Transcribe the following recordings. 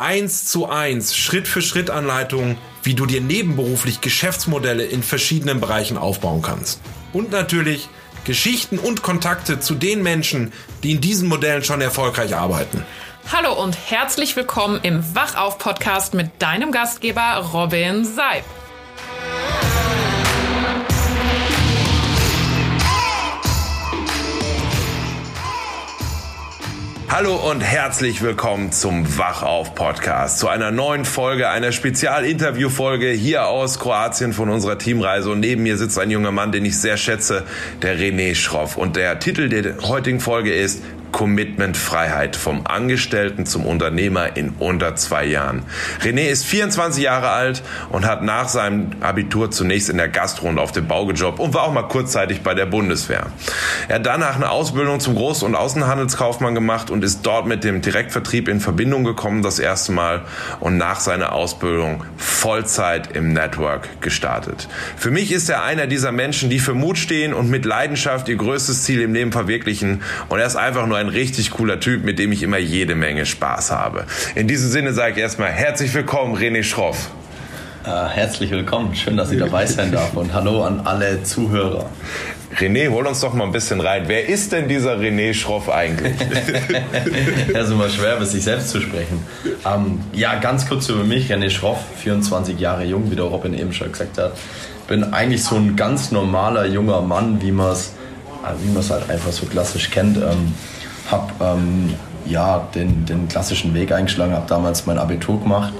Eins zu eins, Schritt für Schritt Anleitungen, wie du dir nebenberuflich Geschäftsmodelle in verschiedenen Bereichen aufbauen kannst. Und natürlich Geschichten und Kontakte zu den Menschen, die in diesen Modellen schon erfolgreich arbeiten. Hallo und herzlich willkommen im Wachauf-Podcast mit deinem Gastgeber Robin Seib. Hallo und herzlich willkommen zum Wachauf Podcast, zu einer neuen Folge, einer Spezialinterviewfolge hier aus Kroatien von unserer Teamreise. Und neben mir sitzt ein junger Mann, den ich sehr schätze, der René Schroff. Und der Titel der heutigen Folge ist Commitment Freiheit vom Angestellten zum Unternehmer in unter zwei Jahren. René ist 24 Jahre alt und hat nach seinem Abitur zunächst in der Gastro und auf dem Bau gejobbt und war auch mal kurzzeitig bei der Bundeswehr. Er hat danach eine Ausbildung zum Groß- und Außenhandelskaufmann gemacht und ist dort mit dem Direktvertrieb in Verbindung gekommen das erste Mal und nach seiner Ausbildung Vollzeit im Network gestartet. Für mich ist er einer dieser Menschen, die für Mut stehen und mit Leidenschaft ihr größtes Ziel im Leben verwirklichen und er ist einfach nur ein richtig cooler Typ, mit dem ich immer jede Menge Spaß habe. In diesem Sinne sage ich erstmal herzlich willkommen, René Schroff. Äh, herzlich willkommen, schön, dass ich dabei sein darf und hallo an alle Zuhörer. René, hol uns doch mal ein bisschen rein. Wer ist denn dieser René Schroff eigentlich? ja, ist immer schwer, über sich selbst zu sprechen. Ähm, ja, ganz kurz über mich. René Schroff, 24 Jahre jung, wie der Robin eben schon gesagt hat. Bin eigentlich so ein ganz normaler junger Mann, wie man es äh, wie halt einfach so klassisch kennt. Ähm, habe ähm, ja, den, den klassischen Weg eingeschlagen, habe damals mein Abitur gemacht.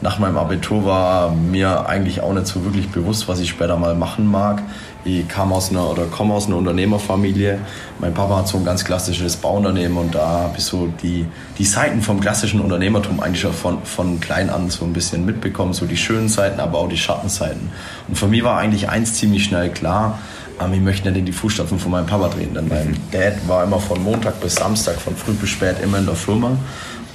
Nach meinem Abitur war mir eigentlich auch nicht so wirklich bewusst, was ich später mal machen mag. Ich kam aus einer oder komme aus einer Unternehmerfamilie. Mein Papa hat so ein ganz klassisches Bauunternehmen und da habe ich so die, die Seiten vom klassischen Unternehmertum eigentlich schon von, von klein an so ein bisschen mitbekommen, so die schönen Seiten, aber auch die Schattenseiten. Und für mich war eigentlich eins ziemlich schnell klar, aber ich möchte nicht in die Fußstapfen von meinem Papa drehen, denn mein Dad war immer von Montag bis Samstag, von früh bis spät immer in der Firma.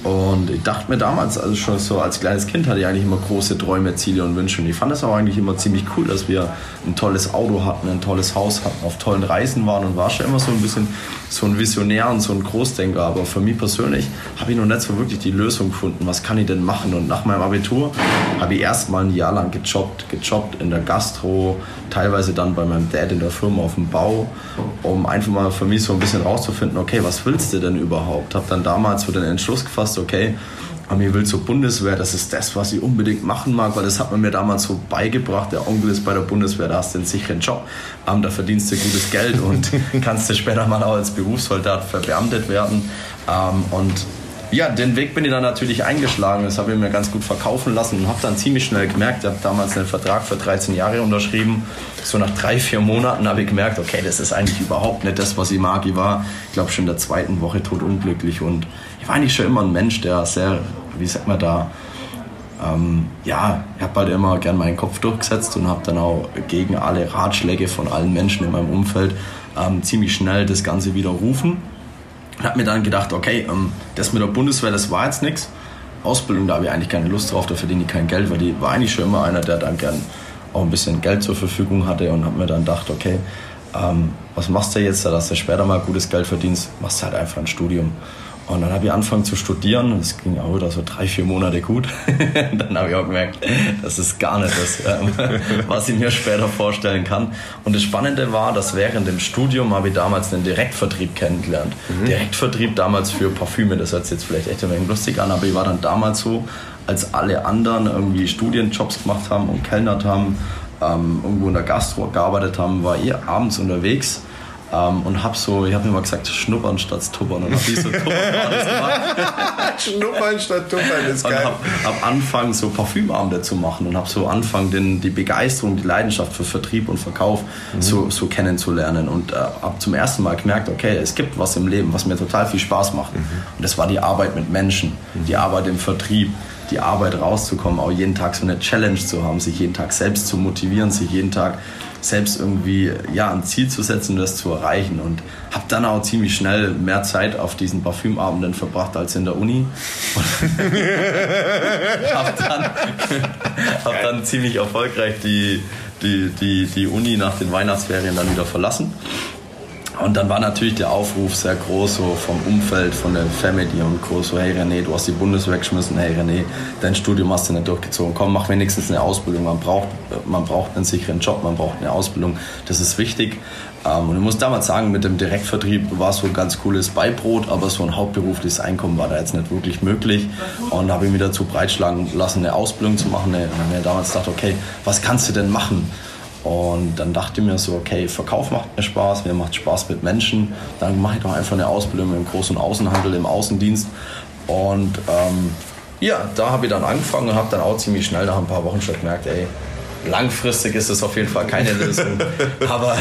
Und ich dachte mir damals, also schon so als kleines Kind hatte ich eigentlich immer große Träume, Ziele und Wünsche. Und ich fand es auch eigentlich immer ziemlich cool, dass wir ein tolles Auto hatten, ein tolles Haus hatten, auf tollen Reisen waren und war schon immer so ein bisschen so ein Visionär und so ein Großdenker. Aber für mich persönlich habe ich noch nicht so wirklich die Lösung gefunden, was kann ich denn machen. Und nach meinem Abitur habe ich erst mal ein Jahr lang gejobbt, gejobbt in der Gastro, teilweise dann bei meinem Dad in der Firma auf dem Bau, um einfach mal für mich so ein bisschen rauszufinden, okay, was willst du denn überhaupt? Habe dann damals so den Entschluss gefasst, sagst, okay, mir will zur Bundeswehr, das ist das, was ich unbedingt machen mag, weil das hat man mir damals so beigebracht. Der Onkel ist bei der Bundeswehr, da hast du einen sicheren Job, ähm, da verdienst du gutes Geld und kannst du später mal auch als Berufssoldat verbeamtet werden. Ähm, und ja, den Weg bin ich dann natürlich eingeschlagen. Das habe ich mir ganz gut verkaufen lassen und habe dann ziemlich schnell gemerkt, ich habe damals einen Vertrag für 13 Jahre unterschrieben. So nach drei, vier Monaten habe ich gemerkt, okay, das ist eigentlich überhaupt nicht das, was ich mag. Ich war, ich glaube, schon in der zweiten Woche totunglücklich und ich war eigentlich schon immer ein Mensch, der sehr, wie sagt man da, ähm, ja, ich habe halt immer gern meinen Kopf durchgesetzt und habe dann auch gegen alle Ratschläge von allen Menschen in meinem Umfeld ähm, ziemlich schnell das Ganze widerrufen und habe mir dann gedacht, okay, ähm, das mit der Bundeswehr, das war jetzt nichts. Ausbildung, da habe ich eigentlich keine Lust drauf, da verdiene ich kein Geld, weil die war eigentlich schon immer einer, der dann gern auch ein bisschen Geld zur Verfügung hatte und habe mir dann gedacht, okay, ähm, was machst du jetzt, dass du später mal gutes Geld verdienst, machst du halt einfach ein Studium. Und dann habe ich angefangen zu studieren. Das ging auch wieder so drei, vier Monate gut. dann habe ich auch gemerkt, das ist gar nicht das, ähm, was ich mir später vorstellen kann. Und das Spannende war, dass während dem Studium habe ich damals den Direktvertrieb kennengelernt. Mhm. Direktvertrieb damals für Parfüme, das hört sich jetzt vielleicht echt ein wenig lustig an, aber ich war dann damals so, als alle anderen irgendwie Studienjobs gemacht haben und kellnert haben, ähm, irgendwo in der Gastro gearbeitet haben, war ich abends unterwegs ähm, und habe so, ich habe immer gesagt, schnuppern statt tuppern. Und habe so schnuppern statt tuppern ist geil. Und habe hab angefangen, so Parfümabende zu machen und habe so angefangen, den, die Begeisterung, die Leidenschaft für Vertrieb und Verkauf mhm. so, so kennenzulernen. Und äh, habe zum ersten Mal gemerkt, okay, es gibt was im Leben, was mir total viel Spaß macht. Mhm. Und das war die Arbeit mit Menschen, mhm. die Arbeit im Vertrieb die Arbeit rauszukommen, auch jeden Tag so eine Challenge zu haben, sich jeden Tag selbst zu motivieren, sich jeden Tag selbst irgendwie ja, ein Ziel zu setzen und das zu erreichen. Und habe dann auch ziemlich schnell mehr Zeit auf diesen Parfümabenden verbracht als in der Uni. habe dann, hab dann ziemlich erfolgreich die, die, die, die Uni nach den Weihnachtsferien dann wieder verlassen und dann war natürlich der Aufruf sehr groß so vom Umfeld, von der Family und Co. So, hey René, du hast die Bundeswehr geschmissen, hey René, dein Studium hast du nicht durchgezogen, komm, mach wenigstens eine Ausbildung. Man braucht, man braucht einen sicheren Job, man braucht eine Ausbildung, das ist wichtig. Ähm, und ich muss damals sagen, mit dem Direktvertrieb war es so ein ganz cooles Beibrot, aber so ein hauptberufliches Einkommen war da jetzt nicht wirklich möglich. Und habe ich mir dazu breitschlagen lassen, eine Ausbildung zu machen. Und habe ich damals gedacht, okay, was kannst du denn machen? Und dann dachte ich mir so, okay, Verkauf macht mir Spaß, mir macht Spaß mit Menschen. Dann mache ich doch einfach eine Ausbildung im Groß- und Außenhandel, im Außendienst. Und ähm, ja, da habe ich dann angefangen und habe dann auch ziemlich schnell nach ein paar Wochen schon gemerkt, ey, langfristig ist das auf jeden Fall keine Lösung. Aber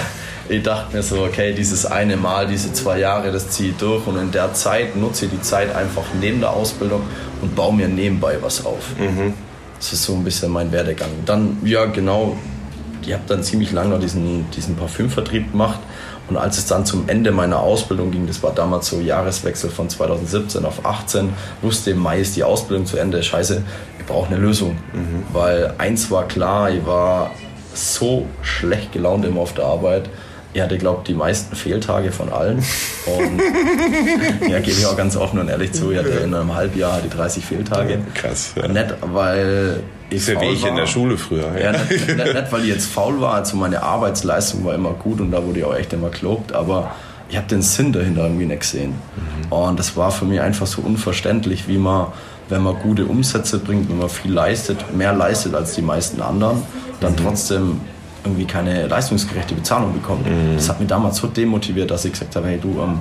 ich dachte mir so, okay, dieses eine Mal, diese zwei Jahre, das ziehe ich durch und in der Zeit nutze ich die Zeit einfach neben der Ausbildung und baue mir nebenbei was auf. Mhm. Das ist so ein bisschen mein Werdegang. Dann, ja, genau, ich habe dann ziemlich lange noch diesen, diesen Parfümvertrieb gemacht. Und als es dann zum Ende meiner Ausbildung ging, das war damals so Jahreswechsel von 2017 auf 18, wusste im Mai ist die Ausbildung zu Ende. Scheiße, ich brauche eine Lösung. Mhm. Weil eins war klar, ich war so schlecht gelaunt immer auf der Arbeit. Ich hatte, glaube ich, die meisten Fehltage von allen. Und ja, gebe ich auch ganz offen und ehrlich zu, ich hatte in einem Halbjahr die 30 Fehltage. Krass. Ja. Nicht, weil ich ist ja wie ich war. in der Schule früher. Ja, nicht, nicht, nicht, weil ich jetzt faul war, also meine Arbeitsleistung war immer gut und da wurde ich auch echt immer gelobt, aber ich habe den Sinn dahinter irgendwie nicht gesehen. Mhm. Und das war für mich einfach so unverständlich, wie man, wenn man gute Umsätze bringt, wenn man viel leistet, mehr leistet als die meisten anderen, dann mhm. trotzdem irgendwie keine leistungsgerechte Bezahlung bekommt. Mhm. Das hat mich damals so demotiviert, dass ich gesagt habe, hey du, ähm,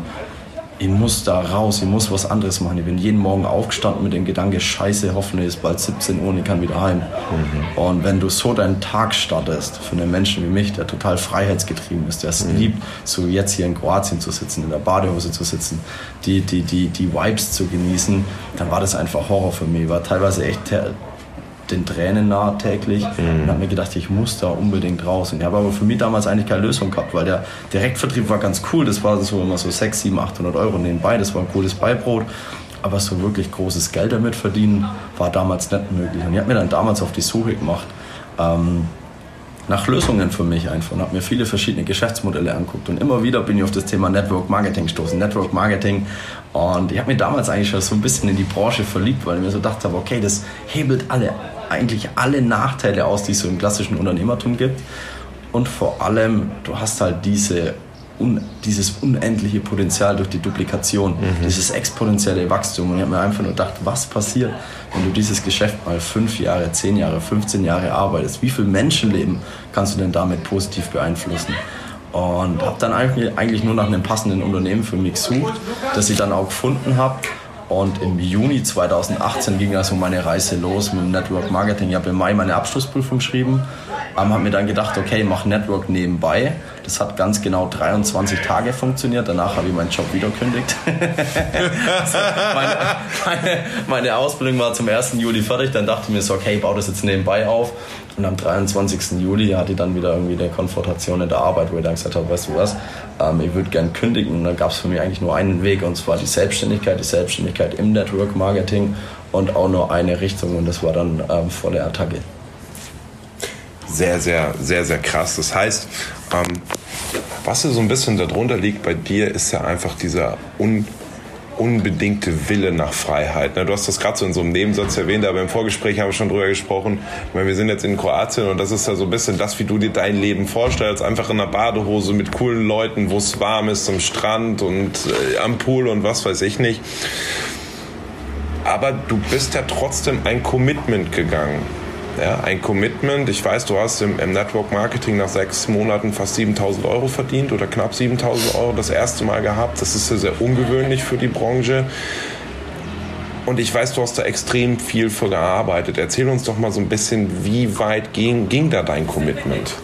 ich muss da raus, ich muss was anderes machen. Ich bin jeden Morgen aufgestanden mit dem Gedanke, scheiße, hoffentlich ist bald 17 Uhr und ich kann wieder heim. Mhm. Und wenn du so deinen Tag startest, für einen Menschen wie mich, der total freiheitsgetrieben ist, der es mhm. liebt, so jetzt hier in Kroatien zu sitzen, in der Badehose zu sitzen, die, die, die, die Vibes zu genießen, dann war das einfach Horror für mich. War teilweise echt den Tränen nahe täglich mhm. und habe mir gedacht, ich muss da unbedingt raus. Und ich habe aber für mich damals eigentlich keine Lösung gehabt, weil der Direktvertrieb war ganz cool. Das war so immer so 600, 700, 800 Euro nebenbei. Das war ein cooles Beibrot. Aber so wirklich großes Geld damit verdienen war damals nicht möglich. Und ich habe mir dann damals auf die Suche gemacht. Ähm, nach Lösungen für mich einfach und habe mir viele verschiedene Geschäftsmodelle anguckt und immer wieder bin ich auf das Thema Network Marketing gestoßen. Network Marketing und ich habe mir damals eigentlich schon so ein bisschen in die Branche verliebt, weil ich mir so gedacht habe, okay, das hebelt alle eigentlich alle Nachteile aus, die es so im klassischen Unternehmertum gibt. Und vor allem, du hast halt diese un, dieses unendliche Potenzial durch die Duplikation, mhm. dieses exponentielle Wachstum. Und ich habe mir einfach nur gedacht, was passiert, wenn du dieses Geschäft mal fünf Jahre, zehn Jahre, 15 Jahre arbeitest? Wie viel Menschenleben kannst du denn damit positiv beeinflussen? Und habe dann eigentlich nur nach einem passenden Unternehmen für mich gesucht, das ich dann auch gefunden habe. Und im Juni 2018 ging also meine Reise los mit dem Network Marketing. Ich habe im Mai meine Abschlussprüfung geschrieben, ähm, habe mir dann gedacht, okay, mach Network nebenbei. Das hat ganz genau 23 Tage funktioniert. Danach habe ich meinen Job wieder gekündigt. also meine, meine, meine, Ausbildung war zum 1. Juli fertig. Dann dachte ich mir so, okay, ich baue das jetzt nebenbei auf. Und am 23. Juli hatte ich dann wieder irgendwie eine Konfrontation in der Arbeit, wo ich dann gesagt habe, weißt du was, ähm, ich würde gern kündigen. Und dann gab es für mich eigentlich nur einen Weg, und zwar die Selbstständigkeit, die Selbstständigkeit im Network Marketing und auch nur eine Richtung. Und das war dann ähm, volle Attacke. Sehr, sehr, sehr, sehr krass. Das heißt, ähm, was so ein bisschen darunter liegt bei dir, ist ja einfach dieser un unbedingte Wille nach Freiheit. Du hast das gerade so in so einem Nebensatz erwähnt, aber im Vorgespräch haben wir schon drüber gesprochen. Wir sind jetzt in Kroatien und das ist ja so ein bisschen das, wie du dir dein Leben vorstellst. Einfach in einer Badehose mit coolen Leuten, wo es warm ist, am Strand und äh, am Pool und was weiß ich nicht. Aber du bist ja trotzdem ein Commitment gegangen. Ja, ein Commitment. Ich weiß, du hast im, im, Network Marketing nach sechs Monaten fast 7000 Euro verdient oder knapp 7000 Euro das erste Mal gehabt. Das ist ja sehr ungewöhnlich für die Branche. Und ich weiß, du hast da extrem viel für gearbeitet. Erzähl uns doch mal so ein bisschen, wie weit ging, ging da dein Commitment?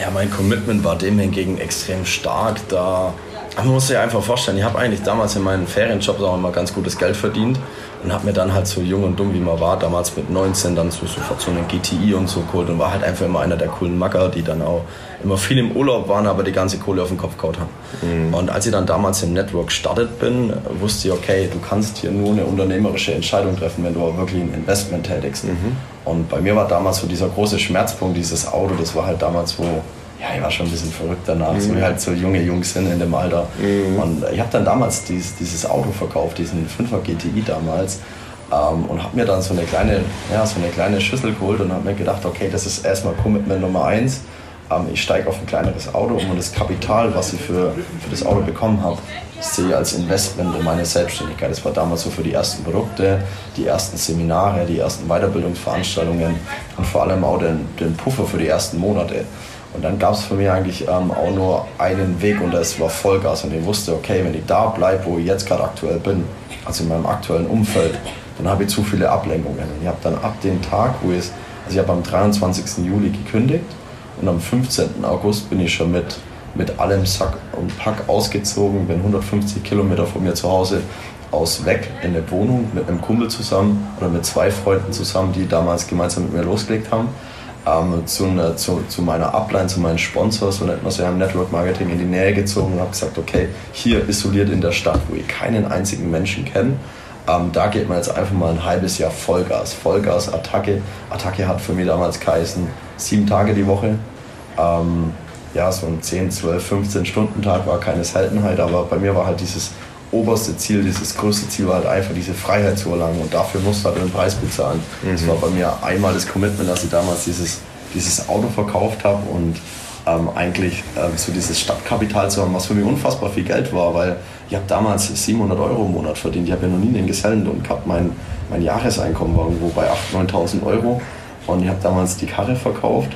Ja, mein Commitment war dem hingegen extrem stark. Da man muss sich einfach vorstellen, ich habe eigentlich damals in meinen Ferienjobs auch immer ganz gutes Geld verdient und habe mir dann halt so jung und dumm wie man war, damals mit 19 dann so sofort so einen GTI und so geholt und war halt einfach immer einer der coolen Macker, die dann auch immer viel im Urlaub waren, aber die ganze Kohle auf den Kopf gehauen haben. Mhm. Und als ich dann damals im Network gestartet bin, wusste ich, okay, du kannst hier nur eine unternehmerische Entscheidung treffen, wenn du auch wirklich ein Investment tätigst. Mhm. Und bei mir war damals so dieser große Schmerzpunkt, dieses Auto, das war halt damals, wo ja, ich war schon ein bisschen verrückt danach, mhm. so wie halt so junge Jungs sind in dem Alter. Mhm. Und ich habe dann damals dieses, dieses Auto verkauft, diesen 5er GTI damals. Ähm, und habe mir dann so eine kleine, ja, so eine kleine Schüssel geholt und habe mir gedacht, okay, das ist erstmal Commitment Nummer eins. Ähm, ich steige auf ein kleineres Auto um und das Kapital, was ich für, für das Auto bekommen habe, sehe ich als Investment in meine Selbstständigkeit. Das war damals so für die ersten Produkte, die ersten Seminare, die ersten Weiterbildungsveranstaltungen und vor allem auch den, den Puffer für die ersten Monate. Und dann gab es für mich eigentlich ähm, auch nur einen Weg und das war Vollgas. Und ich wusste, okay, wenn ich da bleibe, wo ich jetzt gerade aktuell bin, also in meinem aktuellen Umfeld, dann habe ich zu viele Ablenkungen. Und ich habe dann ab dem Tag, wo ich, also ich habe am 23. Juli gekündigt und am 15. August bin ich schon mit, mit allem Sack und Pack ausgezogen, bin 150 Kilometer von mir zu Hause aus weg in eine Wohnung mit einem Kumpel zusammen oder mit zwei Freunden zusammen, die damals gemeinsam mit mir losgelegt haben ähm, zu, ne, zu, zu, meiner Upline, zu meinen Sponsors, man es ja im Network Marketing, in die Nähe gezogen und habe gesagt, okay, hier isoliert in der Stadt, wo ich keinen einzigen Menschen kenne, ähm, da geht man jetzt einfach mal ein halbes Jahr Vollgas. Vollgas, Attacke. Attacke hat für mich damals geheißen, sieben Tage die Woche. Ähm, ja, so ein 10, 12, 15 Stunden Tag war keine Seltenheit, aber bei mir war halt dieses oberste Ziel, dieses größte Ziel war halt einfach diese Freiheit zu erlangen und dafür musst du halt einen Preis bezahlen. Mhm. Das war bei mir einmal das Commitment, dass ich damals dieses, dieses Auto verkauft habe und ähm, eigentlich ähm, so dieses Stadtkapital zu haben, was für mich unfassbar viel Geld war, weil ich habe damals 700 Euro im Monat verdient. Ich habe ja noch nie einen Gesellenlohn gehabt. Mein, mein Jahreseinkommen war irgendwo bei 8.000, 9.000 Euro und ich habe damals die Karre verkauft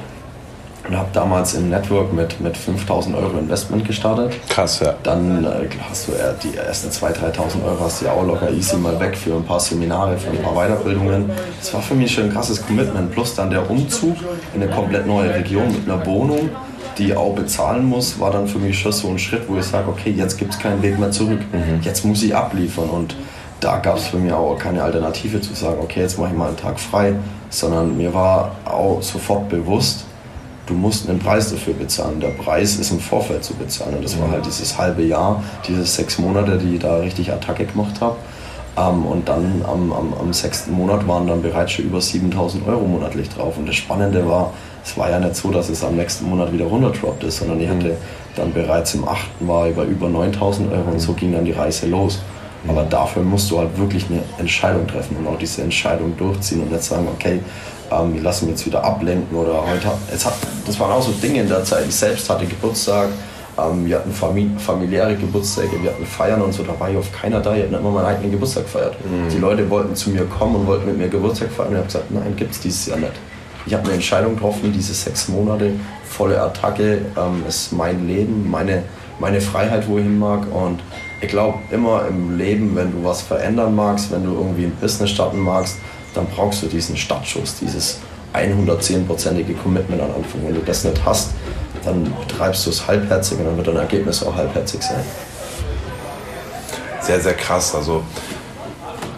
und habe damals im Network mit, mit 5000 Euro Investment gestartet. Krass, ja. Dann äh, hast du die ersten 2.000, 3.000 Euro hast du ja auch locker easy mal weg für ein paar Seminare, für ein paar Weiterbildungen. Das war für mich schon ein krasses Commitment. Plus dann der Umzug in eine komplett neue Region mit einer Wohnung, die auch bezahlen muss, war dann für mich schon so ein Schritt, wo ich sage, okay, jetzt gibt es keinen Weg mehr zurück. Mhm. Jetzt muss ich abliefern. Und da gab es für mich auch keine Alternative zu sagen, okay, jetzt mache ich mal einen Tag frei, sondern mir war auch sofort bewusst, du musst einen Preis dafür bezahlen. Der Preis ist im Vorfeld zu bezahlen. Und das war halt dieses halbe Jahr, diese sechs Monate, die ich da richtig Attacke gemacht habe. Ähm, und dann am, am, am, sechsten Monat waren dann bereits schon über 7000 Euro monatlich drauf. Und das Spannende war, es war ja nicht so, dass es am nächsten Monat wieder runterdroppt ist, sondern ich hatte dann bereits im achten war über über 9000 Euro und so ging dann die Reise los. Aber dafür musst du halt wirklich eine Entscheidung treffen und auch diese Entscheidung durchziehen und nicht sagen, okay, ähm, wir lassen jetzt wieder ablenken oder heute. Es hat, das waren auch so Dinge in der Zeit. Ich selbst hatte Geburtstag, ähm, wir hatten familiäre Geburtstage, wir hatten Feiern und so. Da war ich auf keiner da. Ich habe immer meinen eigenen Geburtstag gefeiert. Mhm. Die Leute wollten zu mir kommen und wollten mit mir Geburtstag feiern. Und ich habe gesagt, nein, gibt es dieses Jahr nicht. Ich habe eine Entscheidung getroffen, diese sechs Monate, volle Attacke, ähm, ist mein Leben, meine, meine Freiheit, wo ich hin mag. Und ich glaube immer im Leben, wenn du was verändern magst, wenn du irgendwie ein Business starten magst, dann brauchst du diesen Startschuss, dieses 110-prozentige Commitment am Anfang. Wenn du das nicht hast, dann betreibst du es halbherzig und dann wird dein Ergebnis auch halbherzig sein. Sehr, sehr krass. Also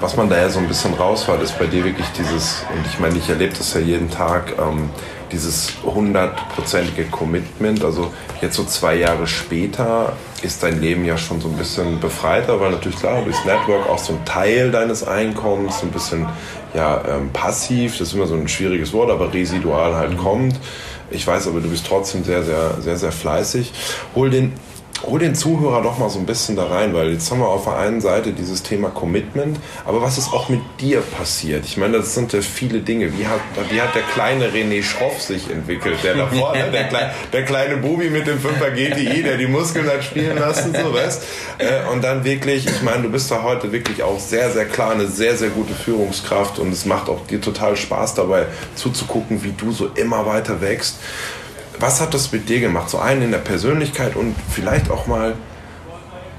was man da ja so ein bisschen rausfällt, ist bei dir wirklich dieses, und ich meine, ich erlebe das ja jeden Tag, ähm, dieses hundertprozentige Commitment. Also jetzt so zwei Jahre später ist dein Leben ja schon so ein bisschen befreiter, weil natürlich klar, durchs Network auch so ein Teil deines Einkommens, so ein bisschen ja, ähm, passiv, das ist immer so ein schwieriges Wort, aber residual halt kommt. Ich weiß aber, du bist trotzdem sehr, sehr, sehr, sehr fleißig. Hol den hol den Zuhörer doch mal so ein bisschen da rein, weil jetzt haben wir auf der einen Seite dieses Thema Commitment, aber was ist auch mit dir passiert? Ich meine, das sind ja viele Dinge. Wie hat, wie hat der kleine René Schroff sich entwickelt? Der da vorne, der, Kle der kleine Bubi mit dem 5er GTI, der die Muskeln hat spielen lassen, so weißt äh, Und dann wirklich, ich meine, du bist da heute wirklich auch sehr, sehr klar eine sehr, sehr gute Führungskraft und es macht auch dir total Spaß dabei zuzugucken, wie du so immer weiter wächst. Was hat das mit dir gemacht? So einen in der Persönlichkeit und vielleicht auch mal,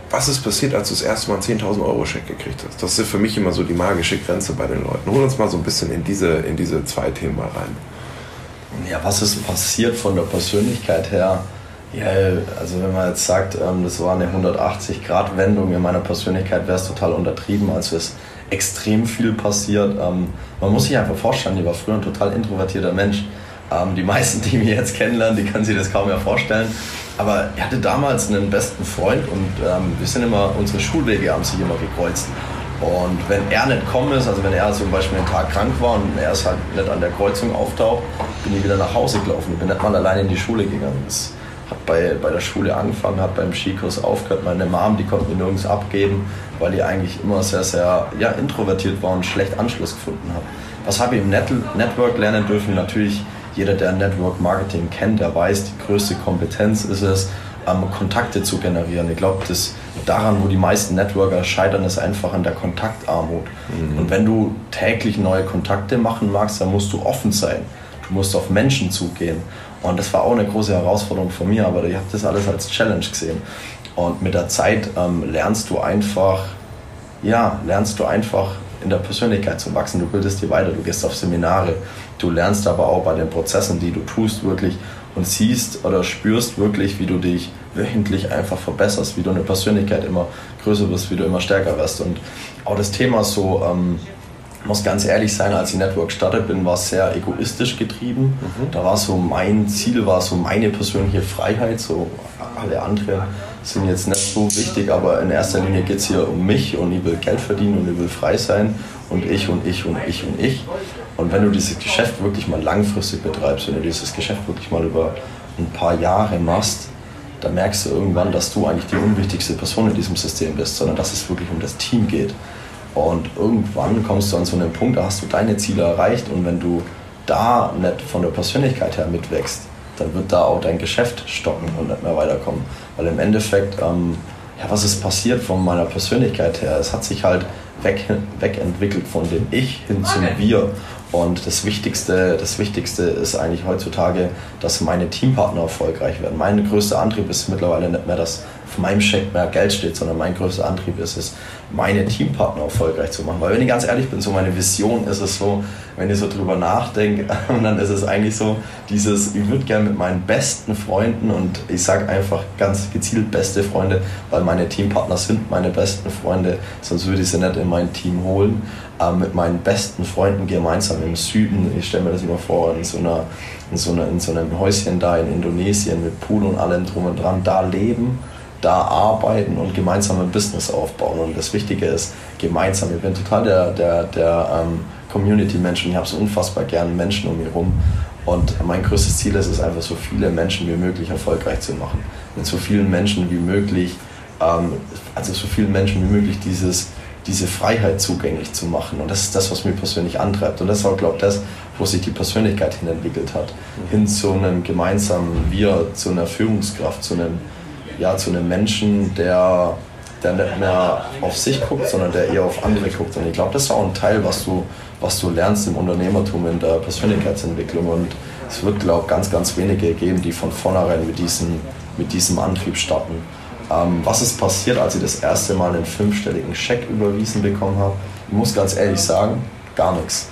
was ist passiert, als du das erste Mal einen 10.000 Euro Scheck gekriegt hast? Das ist für mich immer so die magische Grenze bei den Leuten. Hol uns mal so ein bisschen in diese, in diese zwei Themen mal rein. Ja, was ist passiert von der Persönlichkeit her? Ja, also wenn man jetzt sagt, ähm, das war eine 180-Grad-Wendung in meiner Persönlichkeit, wäre es total untertrieben, als wir es extrem viel passiert. Ähm, man muss sich einfach vorstellen, ich war früher ein total introvertierter Mensch. Ähm, die meisten, die mich jetzt kennenlernen, die können sich das kaum mehr vorstellen. Aber er hatte damals einen besten Freund und ähm, wir sind immer, unsere Schulwege haben sich immer gekreuzt. Und wenn er nicht gekommen ist, also wenn er zum Beispiel einen Tag krank war und er ist halt nicht an der Kreuzung auftaucht, bin ich wieder nach Hause gelaufen. Ich bin nicht mal alleine in die Schule gegangen. Das hat bei, bei der Schule angefangen, hat beim Skikurs aufgehört. Meine Mom, die konnte mir nirgends abgeben, weil die eigentlich immer sehr, sehr ja, introvertiert war und schlecht Anschluss gefunden hat. Was habe ich im Net Network lernen dürfen? Natürlich, jeder, der Network Marketing kennt, der weiß, die größte Kompetenz ist es, ähm, Kontakte zu generieren. Ich glaube, das daran, wo die meisten Networker scheitern, ist einfach an der Kontaktarmut. Mhm. Und wenn du täglich neue Kontakte machen magst, dann musst du offen sein. Du musst auf Menschen zugehen. Und das war auch eine große Herausforderung von mir, aber ich habe das alles als Challenge gesehen. Und mit der Zeit ähm, lernst du einfach, ja, lernst du einfach in der Persönlichkeit zu wachsen. Du bildest dir weiter, du gehst auf Seminare, du lernst aber auch bei den Prozessen, die du tust, wirklich und siehst oder spürst wirklich, wie du dich wöchentlich einfach verbesserst, wie du eine Persönlichkeit immer größer wirst, wie du immer stärker wirst. Und auch das Thema so, ähm, muss ganz ehrlich sein, als ich Network gestartet bin, war es sehr egoistisch getrieben. Mhm. Da war so mein Ziel, war so meine persönliche Freiheit, so alle anderen sind jetzt nicht so wichtig, aber in erster Linie geht es hier um mich und ich will Geld verdienen und ich will frei sein und ich und ich und ich und ich. Und wenn du dieses Geschäft wirklich mal langfristig betreibst, wenn du dieses Geschäft wirklich mal über ein paar Jahre machst, dann merkst du irgendwann, dass du eigentlich die unwichtigste Person in diesem System bist, sondern dass es wirklich um das Team geht. Und irgendwann kommst du an so einen Punkt, da hast du deine Ziele erreicht und wenn du da nicht von der Persönlichkeit her mitwächst, dann wird da auch dein Geschäft stocken und nicht mehr weiterkommen. Weil im Endeffekt, ähm, ja, was ist passiert von meiner Persönlichkeit her? Es hat sich halt weg, wegentwickelt von dem Ich hin zum Wir. Und das Wichtigste, das Wichtigste ist eigentlich heutzutage, dass meine Teampartner erfolgreich werden. Mein größter Antrieb ist mittlerweile nicht mehr, dass auf meinem Scheck mehr Geld steht, sondern mein größter Antrieb ist es, meine Teampartner erfolgreich zu machen. Weil wenn ich ganz ehrlich bin, so meine Vision ist es so, wenn ich so drüber nachdenke, dann ist es eigentlich so, dieses, ich würde gerne mit meinen besten Freunden und ich sage einfach ganz gezielt beste Freunde, weil meine Teampartner sind meine besten Freunde, sonst würde ich sie nicht in mein Team holen äh, mit meinen besten Freunden gemeinsam im Süden, ich stelle mir das immer vor, in so, einer, in, so einer, in so einem Häuschen da in Indonesien mit Pool und allem drum und dran, da leben, da arbeiten und gemeinsam ein Business aufbauen. Und das Wichtige ist, gemeinsam, ich bin total der, der, der ähm, Community-Mensch und ich habe so unfassbar gerne Menschen um mich herum. Und mein größtes Ziel ist es einfach, so viele Menschen wie möglich erfolgreich zu machen. Mit so vielen Menschen wie möglich, ähm, also so vielen Menschen wie möglich dieses diese Freiheit zugänglich zu machen. Und das ist das, was mich persönlich antreibt. Und das ist auch, glaube ich, das, wo sich die Persönlichkeit hin entwickelt hat. Hin zu einem gemeinsamen Wir, zu einer Führungskraft, zu einem, ja, zu einem Menschen, der, der nicht mehr auf sich guckt, sondern der eher auf andere guckt. Und ich glaube, das ist auch ein Teil, was du, was du lernst im Unternehmertum, in der Persönlichkeitsentwicklung. Und es wird, glaube ich, ganz, ganz wenige geben, die von vornherein mit diesem, mit diesem Antrieb starten. Ähm, was ist passiert, als ich das erste Mal einen fünfstelligen Scheck überwiesen bekommen habe? Ich muss ganz ehrlich sagen, gar nichts.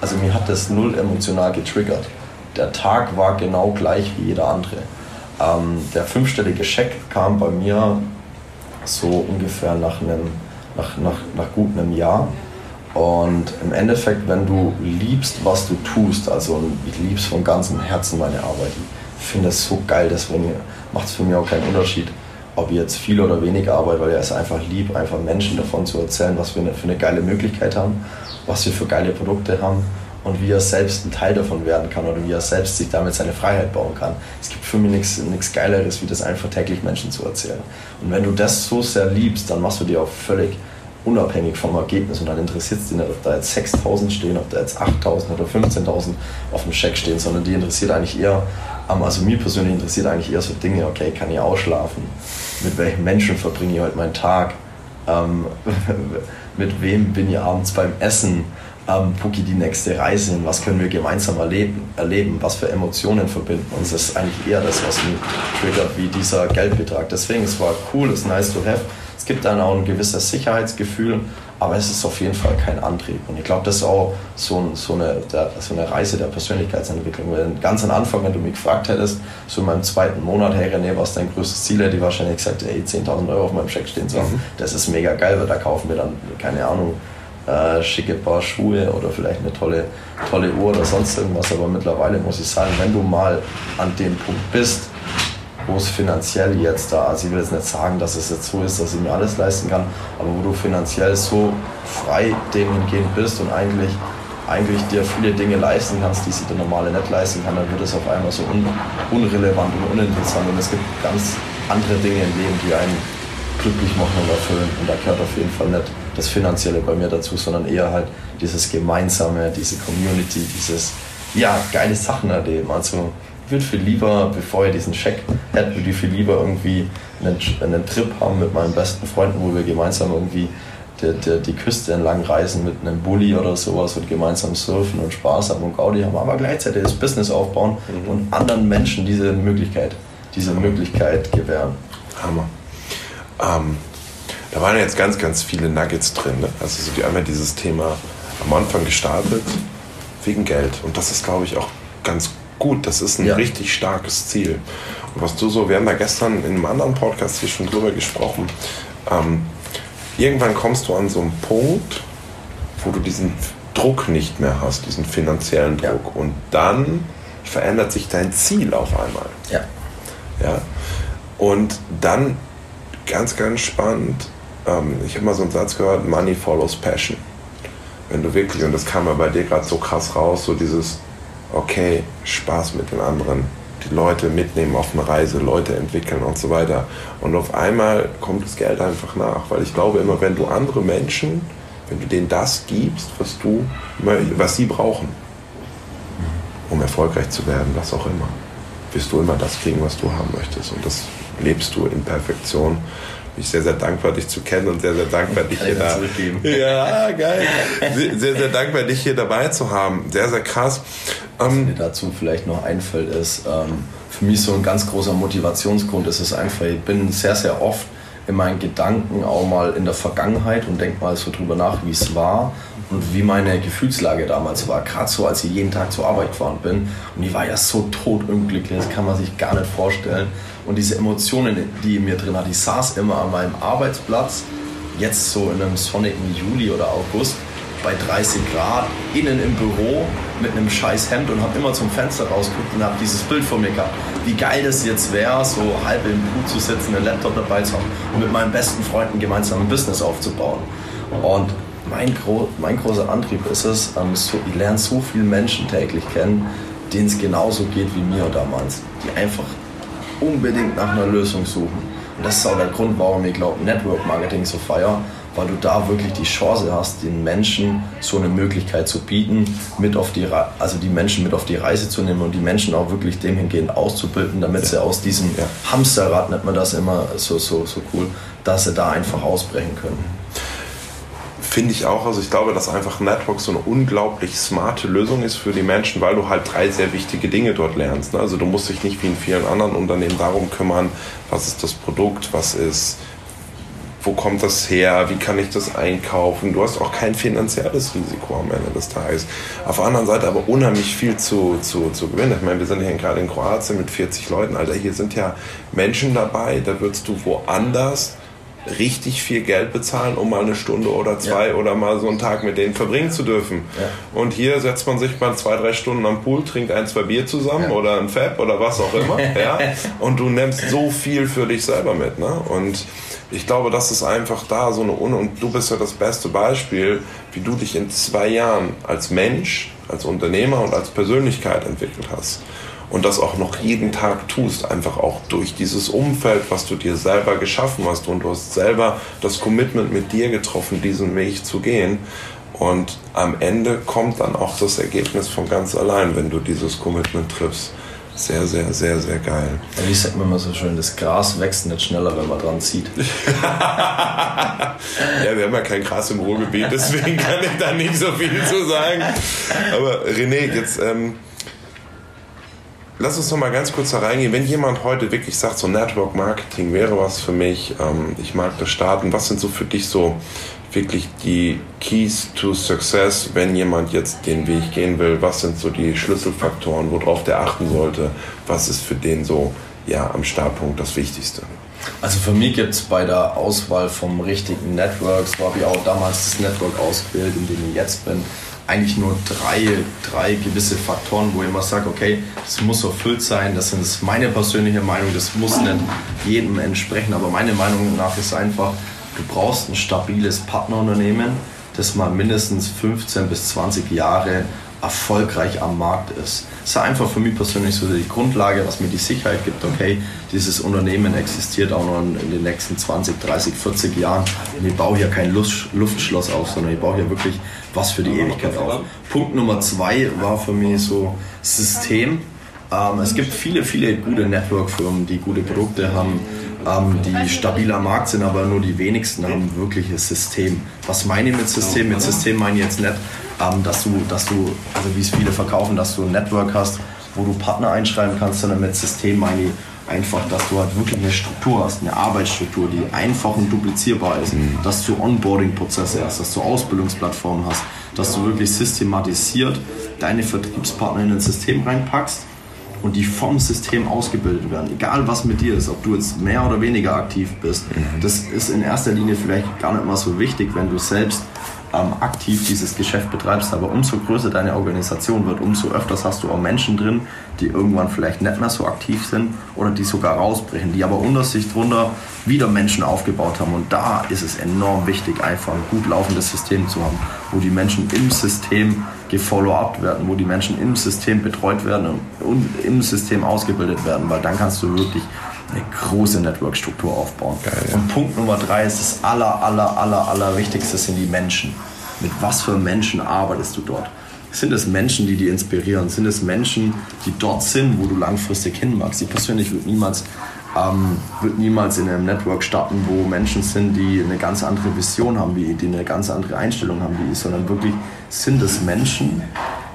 Also mir hat das null emotional getriggert. Der Tag war genau gleich wie jeder andere. Ähm, der fünfstellige Scheck kam bei mir so ungefähr nach, einem, nach, nach, nach gut einem Jahr. Und im Endeffekt, wenn du liebst, was du tust, also ich lieb's von ganzem Herzen meine Arbeit, ich finde es so geil, deswegen macht es für mich auch keinen Unterschied, ob jetzt viel oder wenig arbeite, weil er es einfach lieb, einfach Menschen davon zu erzählen, was wir für eine geile Möglichkeit haben, was wir für geile Produkte haben und wie er selbst ein Teil davon werden kann oder wie er selbst sich damit seine Freiheit bauen kann. Es gibt für mich nichts Geileres, wie das einfach täglich Menschen zu erzählen. Und wenn du das so sehr liebst, dann machst du dir auch völlig unabhängig vom Ergebnis und dann interessiert es dich nicht, ob da jetzt 6.000 stehen, ob da jetzt 8.000 oder 15.000 auf dem Scheck stehen, sondern die interessiert eigentlich eher, also mir persönlich interessiert eigentlich eher so Dinge, okay, kann ich ausschlafen? Mit welchen Menschen verbringe ich heute meinen Tag? Ähm, mit wem bin ich abends beim Essen? Ähm, geht die nächste Reise hin? Was können wir gemeinsam erleben? erleben? Was für Emotionen verbinden uns? Das ist eigentlich eher das, was mich triggert, wie dieser Geldbetrag. Deswegen, es war cool, es ist nice to have es gibt dann auch ein gewisses Sicherheitsgefühl, aber es ist auf jeden Fall kein Antrieb. Und ich glaube, das ist auch so, so, eine, so eine Reise der Persönlichkeitsentwicklung. Weil ganz am Anfang, wenn du mich gefragt hättest, so in meinem zweiten Monat, hey René, was ist dein größtes Ziel, hätte ich wahrscheinlich gesagt, hey, 10.000 Euro auf meinem Scheck stehen zu haben. Mhm. Das ist mega geil, weil da kaufen wir dann, keine Ahnung, äh, schicke Paar Schuhe oder vielleicht eine tolle, tolle Uhr oder sonst irgendwas. Aber mittlerweile muss ich sagen, wenn du mal an dem Punkt bist, wo es finanziell jetzt da, also ich will jetzt nicht sagen, dass es jetzt so ist, dass ich mir alles leisten kann, aber wo du finanziell so frei dahingehend bist und eigentlich, eigentlich dir viele Dinge leisten kannst, die sich der normale nicht leisten kann, dann wird es auf einmal so un unrelevant und uninteressant und es gibt ganz andere Dinge im Leben, die einen glücklich machen und erfüllen und da gehört auf jeden Fall nicht das Finanzielle bei mir dazu, sondern eher halt dieses Gemeinsame, diese Community, dieses, ja, geile Sachen erleben. Also würde viel lieber, bevor ich diesen Scheck hätte, würde ich viel lieber irgendwie einen, einen Trip haben mit meinen besten Freunden, wo wir gemeinsam irgendwie die, die, die Küste entlang reisen mit einem Bulli oder sowas und gemeinsam surfen und Spaß haben und Gaudi haben, aber gleichzeitig das Business aufbauen mhm. und anderen Menschen diese Möglichkeit, diese Möglichkeit gewähren. Hammer. Ähm, da waren jetzt ganz, ganz viele Nuggets drin. Ne? Also so die einmal dieses Thema am Anfang gestartet wegen Geld. Und das ist, glaube ich, auch ganz gut. Das ist ein ja. richtig starkes Ziel. Und was du so, wir haben da gestern in einem anderen Podcast hier schon drüber gesprochen. Ähm, irgendwann kommst du an so einen Punkt, wo du diesen Druck nicht mehr hast, diesen finanziellen Druck. Ja. Und dann verändert sich dein Ziel auf einmal. Ja. Ja. Und dann ganz, ganz spannend, ähm, ich habe mal so einen Satz gehört, Money follows Passion. Wenn du wirklich, und das kam ja bei dir gerade so krass raus, so dieses, okay, Spaß mit den anderen, die Leute mitnehmen auf eine Reise, Leute entwickeln und so weiter. Und auf einmal kommt das Geld einfach nach, weil ich glaube immer, wenn du andere Menschen, wenn du denen das gibst, was du, was sie brauchen, um erfolgreich zu werden, was auch immer, wirst du immer das kriegen, was du haben möchtest. Und das lebst du in Perfektion bin ich sehr, sehr dankbar, dich zu kennen und sehr, sehr dankbar, dich hier da. Ja, geil. Sehr, sehr dankbar, dich hier dabei zu haben. Sehr, sehr krass. Was ähm, mir dazu vielleicht noch einfällt, ist, ähm, für mich so ein ganz großer Motivationsgrund ist es einfach, ich bin sehr, sehr oft in meinen Gedanken auch mal in der Vergangenheit und denke mal so drüber nach, wie es war und wie meine Gefühlslage damals war. Gerade so, als ich jeden Tag zur Arbeit gefahren bin. Und ich war ja so totunglücklich, das kann man sich gar nicht vorstellen. Und diese Emotionen, die in mir drin hat, ich saß immer an meinem Arbeitsplatz, jetzt so in einem sonnigen Juli oder August, bei 30 Grad, innen im Büro mit einem scheiß Hemd und habe immer zum Fenster rausgeguckt und habe dieses Bild vor mir gehabt. Wie geil das jetzt wäre, so halb im Pool zu sitzen, einen Laptop dabei zu haben und mit meinen besten Freunden gemeinsam ein Business aufzubauen. Und mein, gro mein großer Antrieb ist es, ähm, so, ich lerne so viele Menschen täglich kennen, denen es genauso geht wie mir damals, die einfach unbedingt nach einer Lösung suchen. Und das ist auch der Grund, warum ich glaube, Network Marketing so feier, weil du da wirklich die Chance hast, den Menschen so eine Möglichkeit zu bieten, mit auf die, also die Menschen mit auf die Reise zu nehmen und die Menschen auch wirklich dem hingehend auszubilden, damit ja. sie aus diesem ja. Hamsterrad, nennt man das immer so, so, so cool, dass sie da einfach ausbrechen können. Finde ich auch. Also ich glaube, dass einfach Network so eine unglaublich smarte Lösung ist für die Menschen, weil du halt drei sehr wichtige Dinge dort lernst. Ne? Also du musst dich nicht wie in vielen anderen Unternehmen darum kümmern, was ist das Produkt, was ist, wo kommt das her, wie kann ich das einkaufen. Du hast auch kein finanzielles Risiko am Ende des Tages. Auf der anderen Seite aber unheimlich viel zu, zu, zu gewinnen. Ich meine, wir sind hier gerade in Kroatien mit 40 Leuten. Alter, hier sind ja Menschen dabei, da würdest du woanders richtig viel Geld bezahlen, um mal eine Stunde oder zwei ja. oder mal so einen Tag mit denen verbringen zu dürfen. Ja. Und hier setzt man sich mal zwei, drei Stunden am Pool, trinkt ein, zwei Bier zusammen ja. oder ein Fab oder was auch immer. ja? Und du nimmst so viel für dich selber mit. Ne? Und ich glaube, das ist einfach da so eine Un und du bist ja das beste Beispiel, wie du dich in zwei Jahren als Mensch, als Unternehmer und als Persönlichkeit entwickelt hast und das auch noch jeden Tag tust, einfach auch durch dieses Umfeld, was du dir selber geschaffen hast und du hast selber das Commitment mit dir getroffen, diesen Weg zu gehen. Und am Ende kommt dann auch das Ergebnis von ganz allein, wenn du dieses Commitment triffst. Sehr, sehr, sehr, sehr geil. Ja, wie sagt man immer so schön, das Gras wächst nicht schneller, wenn man dran zieht. ja, wir haben ja kein Gras im Ruhrgebiet, deswegen kann ich da nicht so viel zu sagen. Aber René, jetzt ähm, lass uns noch mal ganz kurz da reingehen. Wenn jemand heute wirklich sagt, so Network Marketing wäre was für mich, ähm, ich mag das starten, was sind so für dich so wirklich die Keys to Success, wenn jemand jetzt den Weg gehen will? Was sind so die Schlüsselfaktoren, worauf der achten sollte? Was ist für den so ja, am Startpunkt das Wichtigste? Also für mich gibt es bei der Auswahl vom richtigen Network, so habe ich auch damals das Network ausgewählt, in dem ich jetzt bin, eigentlich nur drei, drei gewisse Faktoren, wo ich immer sage, okay, das muss erfüllt sein, das ist meine persönliche Meinung, das muss nicht jedem entsprechen, aber meine Meinung nach ist einfach, du brauchst ein stabiles Partnerunternehmen, das mal mindestens 15 bis 20 Jahre erfolgreich am Markt ist. Das ist einfach für mich persönlich so die Grundlage, was mir die Sicherheit gibt, okay, dieses Unternehmen existiert auch noch in den nächsten 20, 30, 40 Jahren und ich baue hier kein Luftschloss auf, sondern ich baue hier wirklich was für die Ewigkeit auf. Punkt Nummer zwei war für mich so System. Ähm, es gibt viele, viele gute Network-Firmen, die gute Produkte haben, ähm, die stabiler Markt sind, aber nur die wenigsten haben wirkliches System. Was meine ich mit System? Mit System meine ich jetzt nicht, ähm, dass, du, dass du, also wie es viele verkaufen, dass du ein Network hast, wo du Partner einschreiben kannst, sondern mit System meine ich einfach, dass du halt wirklich eine Struktur hast, eine Arbeitsstruktur, die einfach und duplizierbar ist, mhm. dass du Onboarding-Prozesse hast, dass du Ausbildungsplattformen hast, dass du wirklich systematisiert deine Vertriebspartner in ein System reinpackst und die vom System ausgebildet werden. Egal was mit dir ist, ob du jetzt mehr oder weniger aktiv bist, mhm. das ist in erster Linie vielleicht gar nicht mal so wichtig, wenn du selbst ähm, aktiv dieses Geschäft betreibst. Aber umso größer deine Organisation wird, umso öfters hast du auch Menschen drin, die irgendwann vielleicht nicht mehr so aktiv sind oder die sogar rausbrechen, die aber unter sich drunter wieder Menschen aufgebaut haben. Und da ist es enorm wichtig, einfach ein gut laufendes System zu haben, wo die Menschen im System gefollow-up werden, wo die Menschen im System betreut werden und im System ausgebildet werden, weil dann kannst du wirklich eine große Network-Struktur aufbauen. Geil, ja. Und Punkt Nummer drei ist das aller, aller, aller, aller Wichtigste sind die Menschen. Mit was für Menschen arbeitest du dort? Sind es Menschen, die dich inspirieren? Sind es Menschen, die dort sind, wo du langfristig hin magst? Ich persönlich würde niemals, ähm, würde niemals in einem Network starten, wo Menschen sind, die eine ganz andere Vision haben wie ich, die eine ganz andere Einstellung haben wie ich, sondern wirklich sind es Menschen,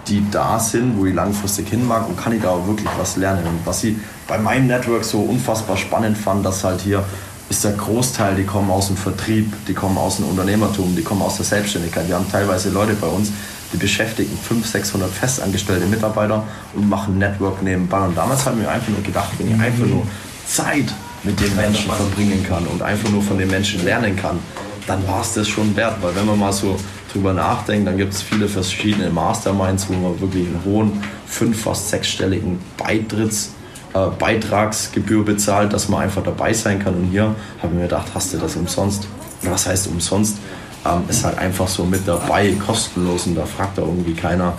die da sind, wo ich langfristig hin mag und kann ich da auch wirklich was lernen. Und was ich bei meinem Network so unfassbar spannend fand, dass halt hier ist der Großteil, die kommen aus dem Vertrieb, die kommen aus dem Unternehmertum, die kommen aus der Selbstständigkeit. Wir haben teilweise Leute bei uns, die beschäftigen 500, 600 festangestellte Mitarbeiter und machen Network nebenbei. Und damals haben wir einfach nur gedacht, wenn ich einfach nur Zeit mit den Menschen verbringen kann und einfach nur von den Menschen lernen kann, dann war es das schon wert. Weil wenn man mal so drüber nachdenkt, dann gibt es viele verschiedene Masterminds, wo man wirklich einen hohen, fünf, fast sechsstelligen Beitritts äh, Beitragsgebühr bezahlt, dass man einfach dabei sein kann. Und hier habe ich mir gedacht, hast du das umsonst? Was heißt umsonst? Ähm, ist halt einfach so mit dabei, kostenlos und da fragt da irgendwie keiner,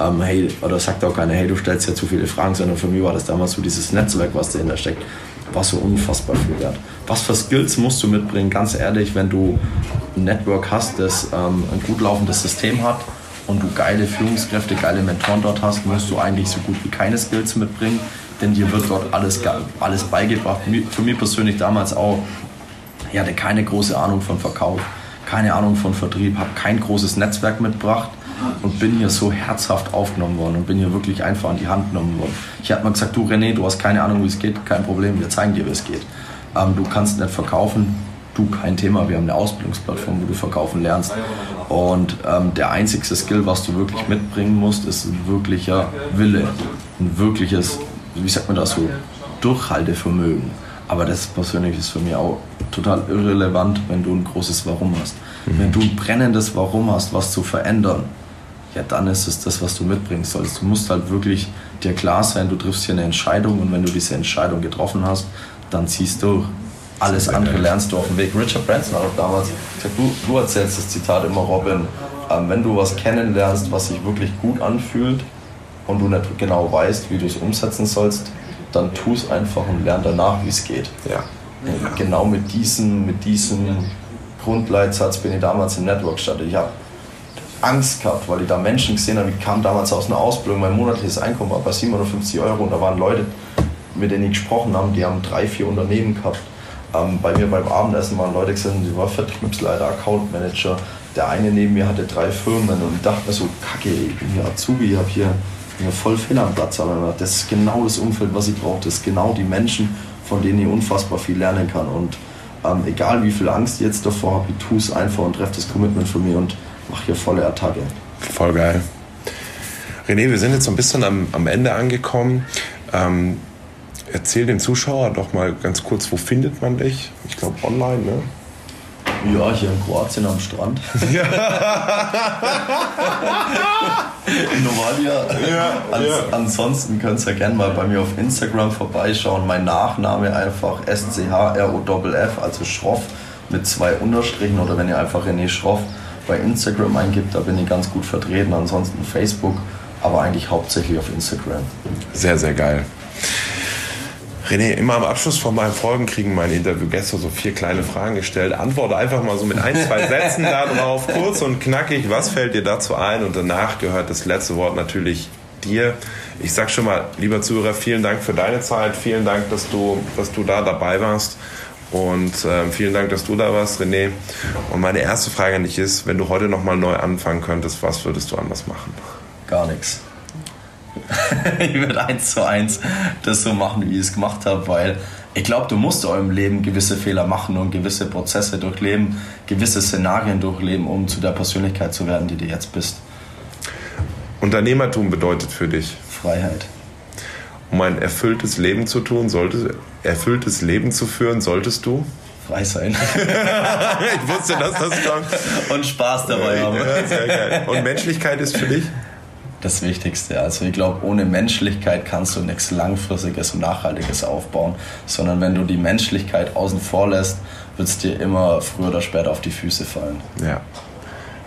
ähm, hey, oder sagt auch keiner, hey, du stellst ja zu viele Fragen, sondern für mich war das damals so dieses Netzwerk, was dahinter steckt, war so unfassbar viel wert. Was für Skills musst du mitbringen? Ganz ehrlich, wenn du ein Network hast, das ähm, ein gut laufendes System hat und du geile Führungskräfte, geile Mentoren dort hast, musst du eigentlich so gut wie keine Skills mitbringen, denn dir wird dort alles, alles beigebracht. Für mich persönlich damals auch, ich hatte keine große Ahnung von Verkauf, keine Ahnung von Vertrieb, habe kein großes Netzwerk mitgebracht und bin hier so herzhaft aufgenommen worden und bin hier wirklich einfach an die Hand genommen worden. Ich habe mal gesagt, du René, du hast keine Ahnung, wie es geht, kein Problem, wir zeigen dir, wie es geht. Ähm, du kannst nicht verkaufen, du kein Thema, wir haben eine Ausbildungsplattform, wo du verkaufen lernst. Und ähm, der einzigste Skill, was du wirklich mitbringen musst, ist ein wirklicher Wille, ein wirkliches, wie sagt man das so, Durchhaltevermögen. Aber das persönlich ist für mich auch total irrelevant, wenn du ein großes Warum hast. Mhm. Wenn du ein brennendes Warum hast, was zu verändern, ja, dann ist es das, was du mitbringen sollst. Du musst halt wirklich dir klar sein, du triffst hier eine Entscheidung und wenn du diese Entscheidung getroffen hast, dann ziehst du alles andere lernst du auf dem Weg. Richard Branson hat auch damals gesagt, du, du erzählst das Zitat immer, Robin, ähm, wenn du was kennenlernst, was sich wirklich gut anfühlt und du nicht genau weißt, wie du es umsetzen sollst, dann tu es einfach und lern danach, wie es geht. Ja. Genau mit diesem, mit diesem Grundleitsatz bin ich damals im Network gestartet. Ich habe Angst gehabt, weil ich da Menschen gesehen habe. Ich kam damals aus einer Ausbildung, mein monatliches Einkommen war bei 750 Euro und da waren Leute, mit denen ich gesprochen habe, die haben drei, vier Unternehmen gehabt. Ähm, bei mir beim Abendessen waren Leute gesehen, die war Vertriebsleiter, Account Manager. Der eine neben mir hatte drei Firmen und ich dachte mir so, kacke, ich bin hier Azubi, ich habe hier eine voll Fehl am Platz. Aber das ist genau das Umfeld, was ich brauche. Das ist genau die Menschen, von denen ich unfassbar viel lernen kann. Und ähm, egal wie viel Angst ich jetzt davor habe, ich tue es einfach und treffe das Commitment von mir und mache hier volle Attacke. Voll geil. René, wir sind jetzt so ein bisschen am, am Ende angekommen. Ähm, erzähl den Zuschauern doch mal ganz kurz, wo findet man dich? Ich glaube online, ne? Ja, hier in Kroatien am Strand. Ja. in Novalia. Ja, Ans ja. Ansonsten könnt ihr gerne mal bei mir auf Instagram vorbeischauen. Mein Nachname einfach S-C-H-R-O-F-F, also Schroff mit zwei Unterstrichen oder wenn ihr einfach René Schroff bei Instagram eingibt, da bin ich ganz gut vertreten. Ansonsten Facebook, aber eigentlich hauptsächlich auf Instagram. Sehr, sehr geil. René, immer am Abschluss von meinen Folgen kriegen meine Interviewgäste so vier kleine Fragen gestellt. Antworte einfach mal so mit ein, zwei Sätzen darauf, kurz und knackig. Was fällt dir dazu ein? Und danach gehört das letzte Wort natürlich dir. Ich sag schon mal, lieber Zuhörer, vielen Dank für deine Zeit. Vielen Dank, dass du, dass du da dabei warst. Und äh, vielen Dank, dass du da warst, René. Und meine erste Frage an dich ist, wenn du heute nochmal neu anfangen könntest, was würdest du anders machen? Gar nichts. ich würde eins zu eins das so machen, wie ich es gemacht habe, weil ich glaube, du musst in eurem Leben gewisse Fehler machen und gewisse Prozesse durchleben, gewisse Szenarien durchleben, um zu der Persönlichkeit zu werden, die du jetzt bist. Unternehmertum bedeutet für dich? Freiheit. Um ein erfülltes Leben zu tun, solltest, erfülltes Leben zu führen, solltest du? Frei sein. ich wusste, dass das kommt. Und Spaß dabei haben. Ja, sehr geil. Und Menschlichkeit ist für dich? das Wichtigste. Also ich glaube, ohne Menschlichkeit kannst du nichts Langfristiges und Nachhaltiges aufbauen, sondern wenn du die Menschlichkeit außen vor lässt, wird es dir immer früher oder später auf die Füße fallen. Ja.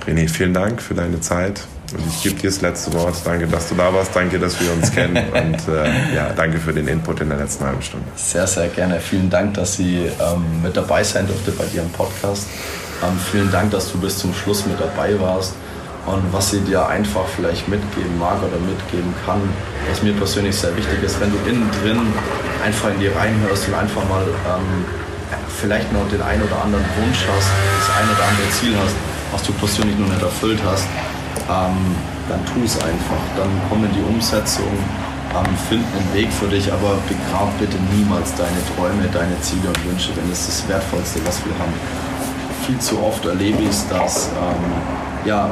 René, vielen Dank für deine Zeit. Und ich gebe dir das letzte Wort. Danke, dass du da warst. Danke, dass wir uns kennen. Und äh, ja, danke für den Input in der letzten halben Stunde. Sehr, sehr gerne. Vielen Dank, dass Sie ähm, mit dabei sein durfte bei dir im Podcast. Ähm, vielen Dank, dass du bis zum Schluss mit dabei warst. Und was sie dir einfach vielleicht mitgeben mag oder mitgeben kann, was mir persönlich sehr wichtig ist, wenn du innen drin einfach in dir reinhörst und einfach mal ähm, vielleicht noch den einen oder anderen Wunsch hast, das ein oder andere Ziel hast, was du persönlich noch nicht erfüllt hast, ähm, dann tu es einfach. Dann komm in die Umsetzung, ähm, find einen Weg für dich, aber begrab bitte niemals deine Träume, deine Ziele und Wünsche, denn das ist das Wertvollste, was wir haben. Viel zu oft erlebe ich es, dass ähm, ja,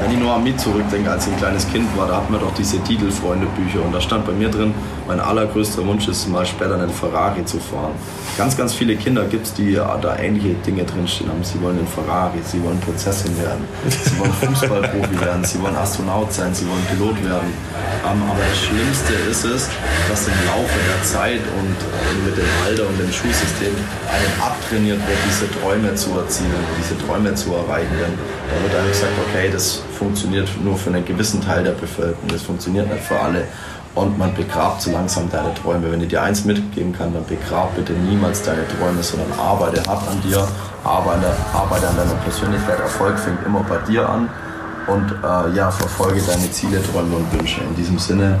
wenn ich nur an mich zurückdenke, als ich ein kleines Kind war, da hatten wir doch diese Titelfreunde-Bücher und da stand bei mir drin, mein allergrößter Wunsch ist mal später einen Ferrari zu fahren. Ganz, ganz viele Kinder gibt es, die da ähnliche Dinge drinstehen haben. Sie wollen einen Ferrari, sie wollen Prinzessin werden, sie wollen Fußballprofi werden, sie wollen Astronaut sein, sie wollen Pilot werden. Ähm, aber das Schlimmste ist es, dass im Laufe der Zeit und mit dem Alter und dem Schulsystem einem abtrainiert wird, diese Träume zu erzielen, diese Träume zu erreichen. Denn da wird einem gesagt, okay, das funktioniert nur für einen gewissen Teil der Bevölkerung, das funktioniert nicht für alle. Und man begrabt so langsam deine Träume. Wenn ich dir eins mitgeben kann, dann begrab bitte niemals deine Träume, sondern arbeite hart an dir, arbeite, arbeite an deiner Persönlichkeit. Erfolg fängt immer bei dir an und äh, ja, verfolge deine Ziele, Träume und Wünsche. In diesem Sinne,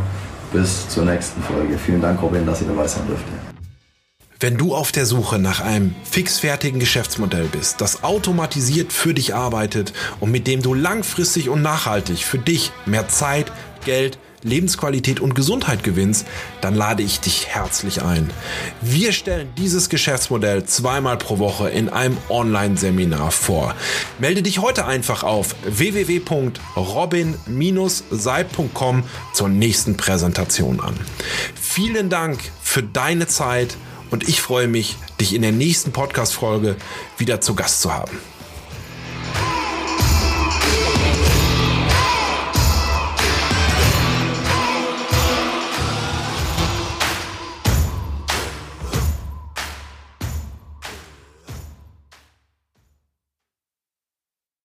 bis zur nächsten Folge. Vielen Dank, Robin, dass ich dabei sein durfte. Wenn du auf der Suche nach einem fixfertigen Geschäftsmodell bist, das automatisiert für dich arbeitet und mit dem du langfristig und nachhaltig für dich mehr Zeit, Geld, Lebensqualität und Gesundheit gewinnst, dann lade ich dich herzlich ein. Wir stellen dieses Geschäftsmodell zweimal pro Woche in einem Online-Seminar vor. Melde dich heute einfach auf www.robin-seib.com zur nächsten Präsentation an. Vielen Dank für deine Zeit und ich freue mich, dich in der nächsten Podcast-Folge wieder zu Gast zu haben.